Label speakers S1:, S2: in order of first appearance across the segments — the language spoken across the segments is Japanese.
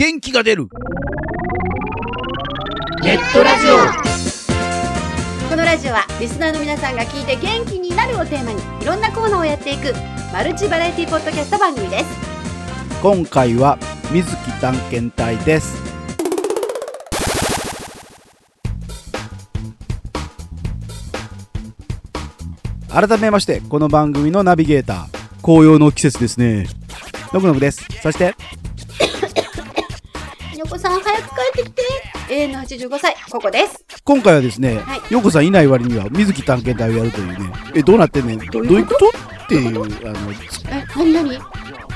S1: 元気が出る。
S2: ネットラジオ。このラジオはリスナーの皆さんが聞いて元気になるをテーマにいろんなコーナーをやっていくマルチバラエティポッドキャスト番組です。
S1: 今回は水木探検隊です。改めましてこの番組のナビゲーター。紅葉の季節ですね。のくのくです。そして
S2: 横さん早く帰ってきて。永遠の85歳ここです。
S1: 今回はですね、
S2: はい。
S1: よこさんいない割には水木探検隊をやるというね。えどうなってんねん？どういうこと？っていうあのツ
S2: え何何？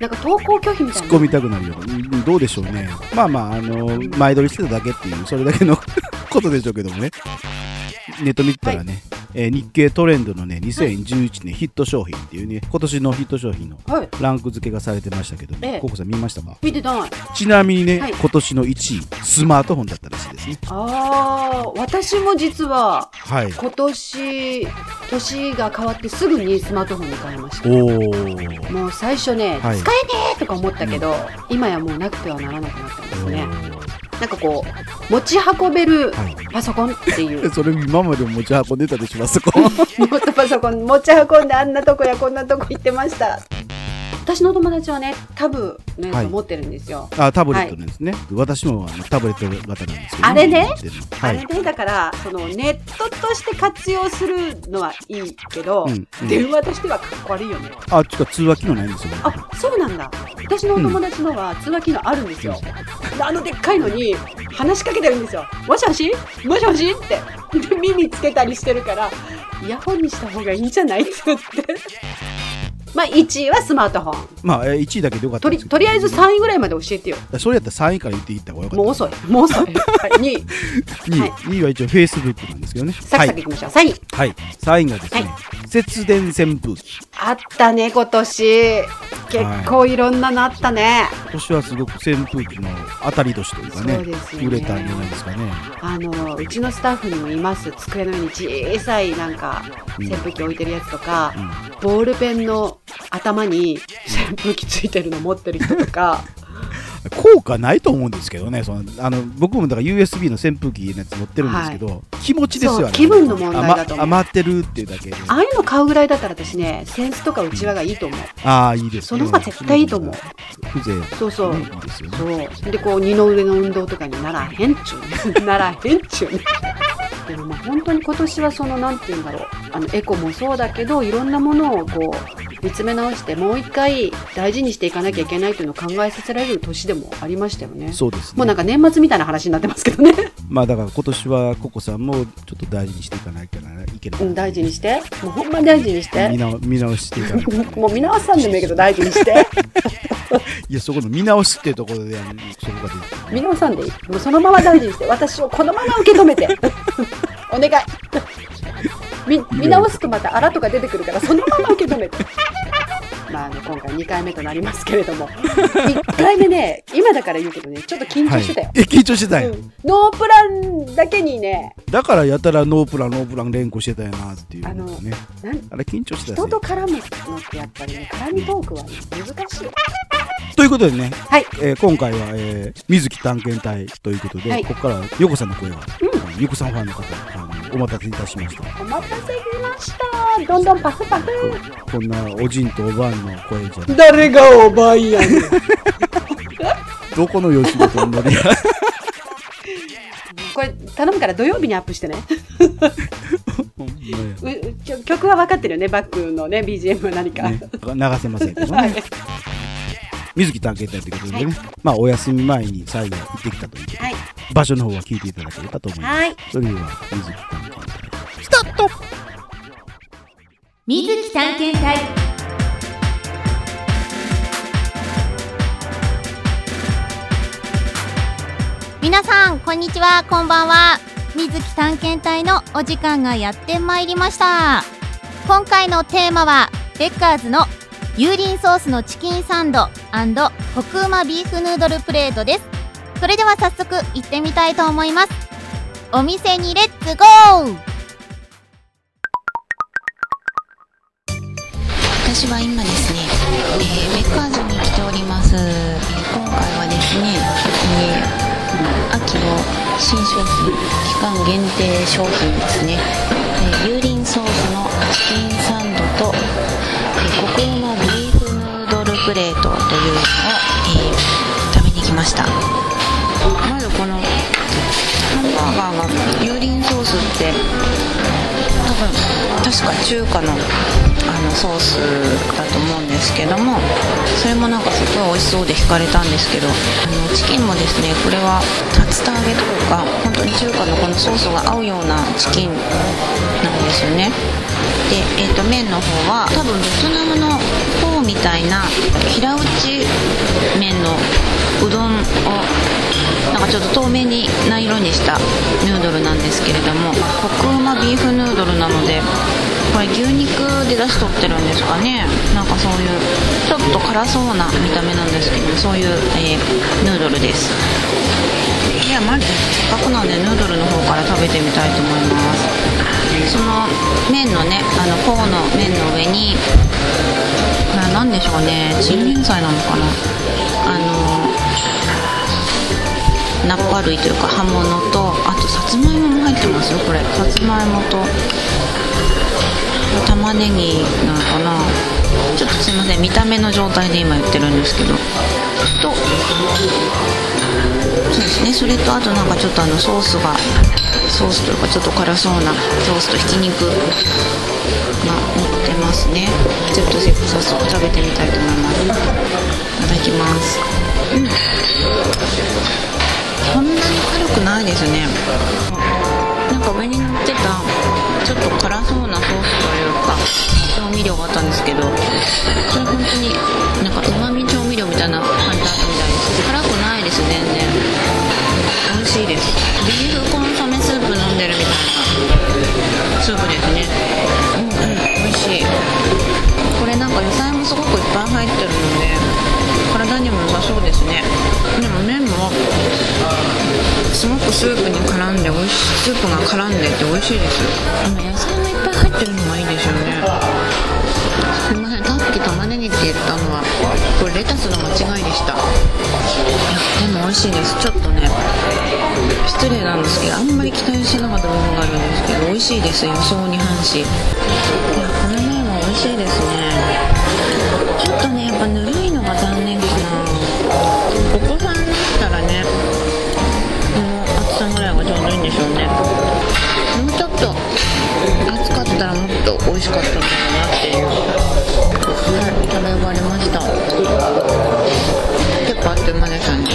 S2: なんか投稿拒否みたいな？
S1: 突っ込みたくなるよ。うんどうでしょうね。まあまああの前撮りしてただけっていうそれだけの ことでしょうけどもね。ネット見てたらね、えー日経トレンドのね2011年ヒット商品っていうね今年のヒット商品の
S2: はい。
S1: ランク付けがされてましたけど、
S2: ええ。
S1: ココさん見ましたか？
S2: 見てない。
S1: ちなみにね、
S2: はい。
S1: 今年の1位スマートフォンだったらしいです。ね
S2: あー私も実は
S1: はい。
S2: 今年年が変わってすぐにスマートフォンに変えました。
S1: おー。
S2: もう最初ね、
S1: はい。
S2: 使えねえとか思ったけど、今やもうなくてはならなくなったんですねなんかこう持ち運べる
S1: はい
S2: パソコンっていう。
S1: それ今までも持ち運んでたでしょあそこ。
S2: ノートパソコン持ち運んであんなとこやこんなとこ行ってました私の友達はねタブのや
S1: はい。
S2: つ持ってるんですよ、
S1: あタブレットですね、私もあのタブレット型なんですけど、
S2: あれね
S1: はい。
S2: あれねだからそのネットとして活用するのはいいけど、
S1: うんうん。
S2: 電話としてはかっこ悪いよね。
S1: あ、ちか通話機能ないんですよ。
S2: あそうなんだ。私のお友達のは通話機能あるんですよ、あのでっかいのに話しかけてるんですよ。もしもし？もしもし？って。で耳つけたりしてるからイヤホンにした方がいいんじゃない？って言ってまあ1位はスマートフォン。
S1: まあ、えー1位だけでよかった
S2: とりとりあえず3位ぐらいまで教えてよ。
S1: それやったら3位から言っていった方がよかっ
S2: もう遅い。もう遅い、はい、2位。
S1: た。2位、
S2: はい。
S1: 2位は一応 Facebook なんですけどね。
S2: サクサクい。きましょう、3位。
S1: はい。はい。3位がですね、
S2: はい。
S1: 節電扇風機。
S2: あったね今年。結構いろんなのあったね、
S1: 今年はすごく扇風機の当たり年というかね、
S2: そうですよね。
S1: 売れたんじゃないですかね。
S2: あのうちのスタッフにもいます。机の上に小さいなんか
S1: うん。
S2: 扇風機置いてるやつとか、
S1: うん。
S2: ボールペンの頭に扇風機ついてるの持ってる人とか
S1: 効果ないと思うんですけどね、そのあの僕もだから USB の扇風機のやつ持ってるんですけど、気持ちですよね。
S2: 気分の問題だと思う
S1: 余余ってるっていうだけで。
S2: ああいうの買うぐらいだったら私ねセンスとかうちわがいいと思う
S1: ああ、いいですね。
S2: その方が絶対いいと思う。
S1: 風情。
S2: そうそう、
S1: ね。
S2: そうでこう二の腕の運動とかにならへんちゅう ならへんちゅうねでもまあ本当に今年はそのなんて言うんだろうあのエコもそうだけどいろんなものをこう見つめ直してもう一回大事にしていかなきゃいけないというのを考えさせられる年でもありましたよね
S1: そうですね。
S2: もうなんか年末みたいな話になってますけどね
S1: まあだから今年はココさんもちょっと大事にしていかないといけない。
S2: うん大事にしてもうほんまに大事にして
S1: 見直見直していかな。
S2: もう見直さんでもいいけど大事にして
S1: いや、そこの見直しっていうところで、そこが
S2: 見直さんでいい？もうそのまま大事にして私をこのまま受け止めて。お願い。み見直すとまたあらとか出てくるからそのまま受け止めて。まああの今回2回目となりますけれども。1回目ね今だから言うけどねちょっと緊張してたよ、
S1: はい、え、緊張してたんや、
S2: うん。ノープランだけにね。
S1: だからやたらノープラン、ノープラン連呼してたよなっていう
S2: あの
S1: ね。
S2: なん
S1: あれ緊張してた
S2: 人と絡むのってやっぱりね絡みトークはね難しい
S1: ということでね、
S2: はい。
S1: えー今回は、えー水木探検隊ということで、
S2: はい。
S1: ここからはヨコさんの声が、
S2: うん。
S1: あのヨコさんファンの方、あのお待たせいたしました。
S2: お待たせしました。どんどんパフパフ。
S1: こんなおじんとおばんの声じゃ、
S2: 誰がおばんやねん。
S1: どこの吉本のノリや。
S2: これ頼むから土曜日にアップしてね。
S1: ほんまや。
S2: ううきょ曲は分かってるよね。バックのね BGM は何か、
S1: ね、流せませんけど
S2: はい。
S1: ね。水木探検隊ということでね、まあお休み前に最後行ってきたということで、
S2: はい。
S1: 場所の方は聞いていただければと思います。
S2: はい。
S1: それでは水木探検隊、スタート
S3: 水木探検隊。皆さんこんにちは。こんばんは。水木探検隊のお時間がやってまいりました。今回のテーマはベッカーズの油淋ソースのチキンサンドコクうまビーフヌードルプレートです。それでは早速行ってみたいと思います。お店にレッツゴー！
S4: 私は今ですね、えーベッカーズに来ております。えー今回はですね、あ新商品期間限定商品ですね、えー、油淋ソースのチキンサンドと、えー、コクうまビーフヌードルプレートというのを、えー、食べに来ました。まずこのハンバーガーが油淋ソースって分確か中華のあのソースだと思うんですけどもそれもなんかすごい美味しそうで惹かれたんですけどあのチキンもですねこれは竜田揚げとか本当に中華のこのソースが合うようなチキンなんですよね。で、えー、と麺の方は多分ベトナムのフォーみたいな平打ち麺のうどんちょっと透明にな色にしたヌードルなんですけれどもコクうまビーフヌードルなのでこれ牛肉で出しとってるんですかね。なんかそういうちょっと辛そうな見た目なんですけどそういう、えー、ヌードルです。ではまずせっかくなんでヌードルの方から食べてみたいと思います。その麺のねあのフォーの麺の上にこれは何でしょうね。チンゲン菜なのかな。あのナッパ類というか葉物とあとさつまいもも入ってますよこれ。さつまいもと。玉ねぎなのかな。ちょっとすいません見た目の状態で今言ってるんですけど。とそうですね。それとあとなんかちょっとあのソースがソースというかちょっと辛そうなソースとひき肉が乗ってますね。ちょっと早速食べてみたいと思います。いただきます。うんこんなに辛くないですね。なんか上に乗ってたちょっと辛そうなソースというか調味料があったんですけどそれ本当になんかうまみ調味料みたいな感じだったみたいです。辛くないです全然。美味しいです。ビーフコンソメスープ飲んでるみたいなスープですね。うんうん美味しい。これなんか野菜もすごくいっぱい入ってるので体にも良さそうですね。でも麺もすごくスープに絡んで美味しいスープが絡んでて美味しいです野菜もいっぱい入ってるのがいいですよね。すいませんさっき玉ねぎって言ったのはこれレタスの間違いでした。いやでも美味しいです。ちょっとね失礼なんですけどあんまり期待してなかった部分があるんですけど美味しいです。予想に反し。いやこの麺は美味しいですね。ちょっとねやっぱぬるいのが残念かな。でしょうね。もうちょっと熱かったらもっと美味しかったんだろうなっていうはい食べ終わりました。結構あっという間でしたね。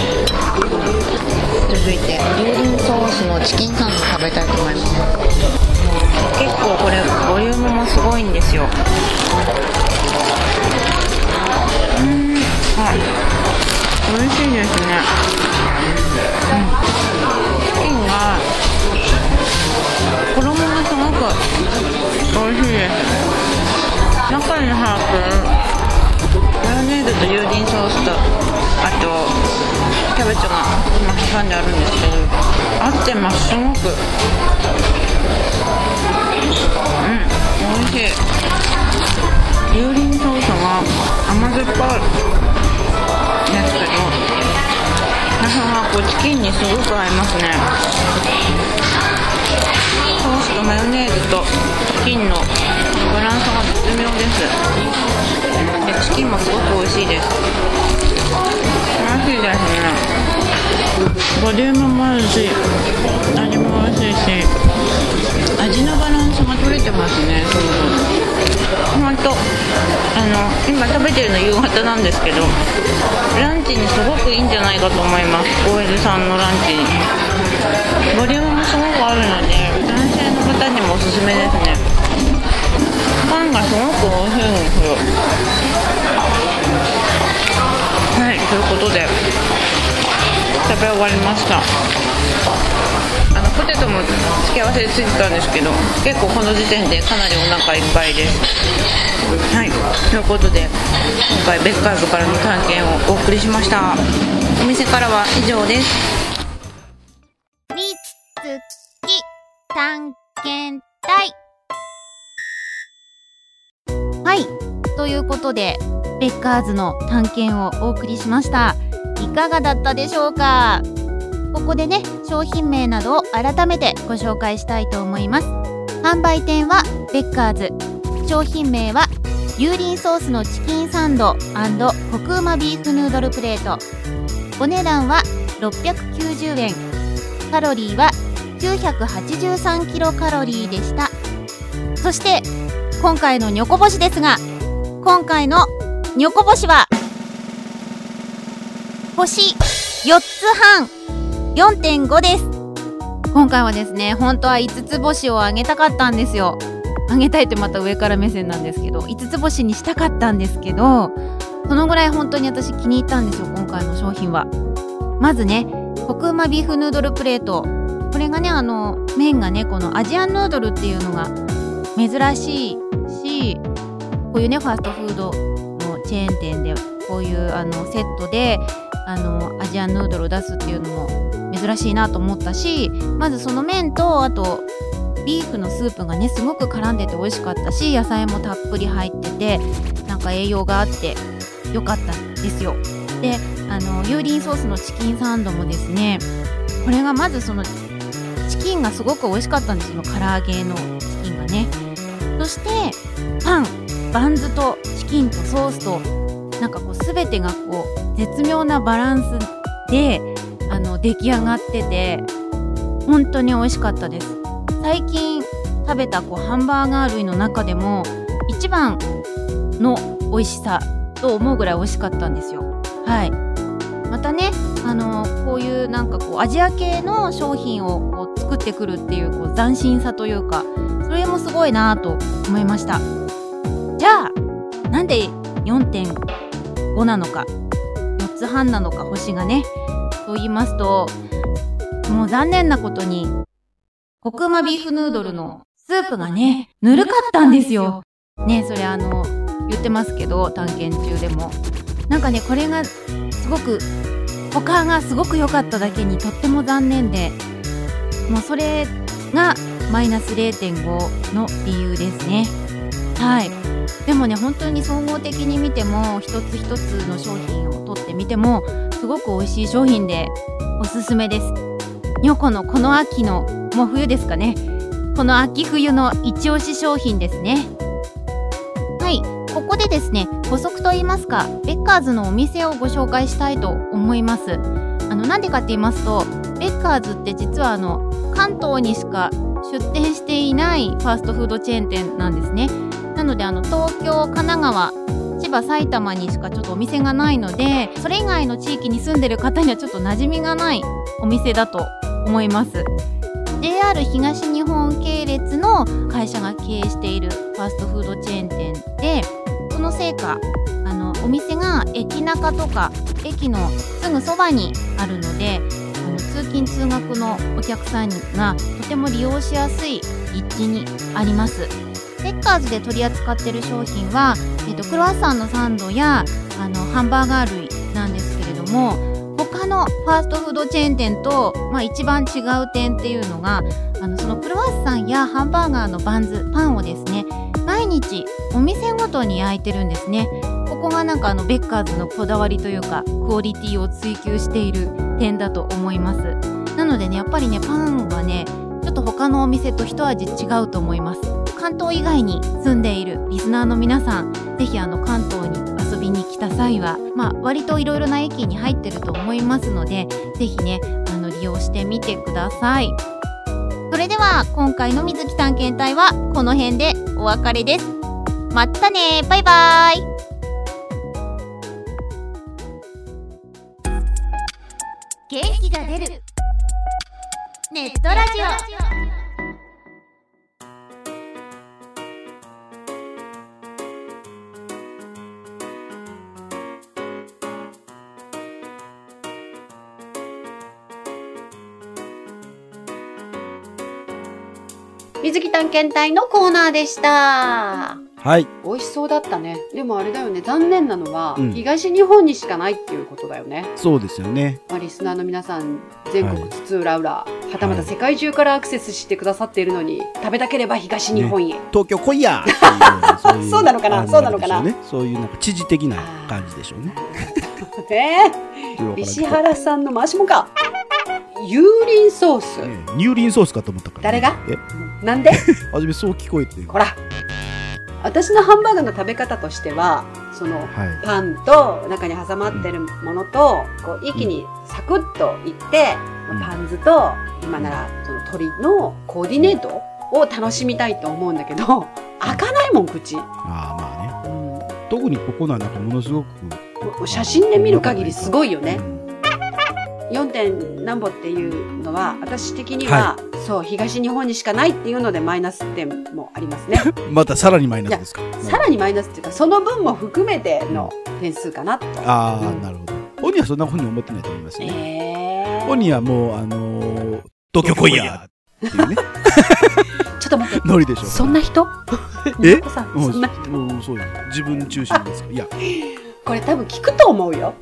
S4: 続いて油淋ソースのチキンサンド食べたいと思います。結構これボリュームもすごいんですよ。うんはい。美味しいですね。うんンが衣がすごく美味しいです。中に入ってるマヨネーズと油淋ソースとあとキャベツが今挟んであるんですけど合ってます。すごく。うん美味しい。油淋ソースが甘酸っぱいですけどこれチキンにすごく合いますね。ソースとマヨネーズとチキンのバランスが絶妙です。でチキンもすごく美味しいです。美味しいですね。ボリュームもあるし味も美味しいし。味のバランスが取れてますね。すごくほんとあの今食べてるの夕方なんですけどランチにすごくいいんじゃないかと思います。OL さんのランチに。ボリュームもすごくあるので男性の方にもおすすめですね。パンがすごく美味しいんですよ。はいということで食べ終わりました。あのポテトも付け合わせでついてたんですけど結構この時点でかなりお腹いっぱいです。はい。ということで今回ベッカーズからの探検をお送りしました。お店からは以上です。
S3: みつき探検隊。はい。ということでベッカーズの探検をお送りしました。いかがだったでしょうか？ここでね商品名などを改めてご紹介したいと思います。販売店はベッカーズ。商品名は油淋ソースのチキンサンドコクうまビーフヌードルプレート。お値段は690円。カロリーは983キロカロリーでした。そして今回のニョコ星ですが今回のニョコ星は星4つ半。4.5です。今回はですね本当は5つ星をあげたかったんですよ。あげたいってまた上から目線なんですけど5つ星にしたかったんですけどそのぐらい本当に私気に入ったんですよ今回の商品は。まずねコクうまビーフヌードルプレート。これがねあの麺がねこのアジアンヌードルっていうのが珍しいしこういうねファーストフードのチェーン店でこういうあのセットであのアジアンヌードルを出すっていうのも珍しいなと思ったしまずその麺とあとビーフのスープがねすごく絡んでて美味しかったし野菜もたっぷり入っててなんか栄養があってよかったんですよ。であの油淋ソースのチキンサンドもですねこれがまずそのチキンがすごく美味しかったんですよ唐揚げのチキンがね。そしてパンバンズとチキンとソースとなんかこう全てがこう絶妙なバランスであの出来上がってて本当に美味しかったです。最近食べたこうハンバーガー類の中でも一番の美味しさと思うぐらい美味しかったんですよ。はい。またねあのこういうなんかこうアジア系の商品をこう作ってくるっていうこう斬新さというかそれもすごいなと思いました。じゃあなんで4.5 5なのか4つ半なのか星がねと言いますともう残念なことにコクうまビーフヌードルのスープがねぬるかったんですよ。ねそれあの言ってますけど探検中でも。なんかねこれがすごく他がすごく良かっただけにとっても残念でもうそれがマイナス0.5の理由ですね。はい。でもね本当に総合的に見ても一つ一つの商品を取ってみてもすごく美味しい商品でおすすめです。ニョコのこの秋のもう冬ですかね。この秋冬の一押し商品ですね。はい。ここでですね補足と言いますかベッカーズのお店をご紹介したいと思います。あのなんでかって言いますとベッカーズって実はあの関東にしか出店していないファーストフードチェーン店なんですね。なのであの東京神奈川千葉埼玉にしかちょっとお店がないのでそれ以外の地域に住んでる方にはちょっと馴染みがないお店だと思います。JR 東日本系列の会社が経営しているファーストフードチェーン店でそのせいかあのお店が駅中とか駅のすぐそばにあるのであの通勤通学のお客さんがとても利用しやすい立地にあります。ペッカーズで取り扱ってる商品は、えーと、クロワッサンのサンドやあのハンバーガー類なんですけれども他のファーストフードチェーン店と、まあ、一番違う点っていうのがあのそのクロワッサンやハンバーガーのバンズパンをですね毎日お店ごとに焼いてるんですね。ここがなんかあのベッカーズのこだわりというかクオリティを追求している点だと思います。なのでねやっぱりねパンはねちょっと他のお店と一味違うと思います。関東以外に住んでいるリスナーの皆さんぜひあの関東に遊びに来た際は、まあ、割といろいろな駅に入ってると思いますのでぜひねあの利用してみてください。それでは今回の水木探検隊はこの辺でお別れです。またね。バイバイ。元気が出る。ネットラジオ。
S2: 水木探検隊のコーナーでした。
S1: はい。
S2: 美味しそうだったね。でもあれだよね、残念なのは、
S1: うん
S2: 東日本にしかないっていうことだよね。
S1: そうですよね。
S2: まあ、リスナーの皆さん、全国
S1: はい
S2: 津々浦々、はたまた世界中からアクセスしてくださっているのに、食べたければ東日本へ。
S1: 東京来いや そういう
S2: そうなのかな？そうなのかな？
S1: ね。そういうなんか知事的な感じでしょうね。
S2: ね え
S1: よくわからんけど
S2: 石原さんの回しもか。油淋ソース。
S1: ね乳輪ソースかと思ったから、ね。
S2: 誰が？
S1: え？
S2: なんで？
S1: 初めそう聞こえて。
S2: ほら。私のハンバーグの食べ方としては、その、
S1: はい。
S2: パンと中に挟まってるものと、こう一気にサクッといって、
S1: うん
S2: パン酢と今ならその鶏のコーディネートを楽しみたいと思うんだけど、開かないもん、口。
S1: ああ、まあね。
S2: うん、も
S1: 特にここなんかものすごく。
S2: う写真で見る限りすごいよね
S1: う。ん
S2: 4. 点何歩っていうのは、私的には、そう、東日本にしかないっていうのでマイナス点もありますね。
S1: またさらにマイナスですか？
S2: さらにマイナスっていうか、その分も含めての点数かなと。
S1: ああ、
S2: うん
S1: なるほど。本人はそんなふうに思ってないと思いますね。
S2: えー、
S1: 本人はもう、あのー、東京来いやっていうね、
S2: ちょっと待って。
S1: ノリでしょ。
S2: そんな人？
S1: え？
S2: さそんな、
S1: もうそうよ。自分中心です。いや、
S2: これ多分聞くと思うよ。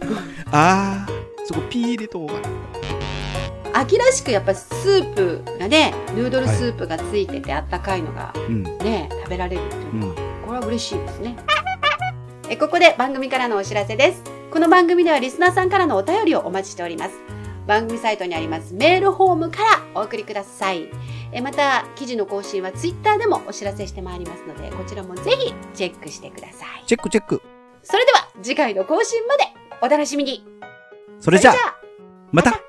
S1: ああ、そこピー入れとこうかな。
S2: 秋らしくやっぱスープがね、ヌードルスープがついててあったかいのが
S1: うん。
S2: ね、食べられるっていうのは、
S1: うん。
S2: これは嬉しいですね。え、ここで番組からのお知らせです。この番組ではリスナーさんからのお便りをお待ちしております。番組サイトにありますメールフォームからお送りください。えまた、記事の更新はツイッターでもお知らせしてまいりますので、こちらもぜひチェックしてください。
S1: チェックチェック。
S2: それでは次回の更新までお楽しみに。それじゃあ
S1: また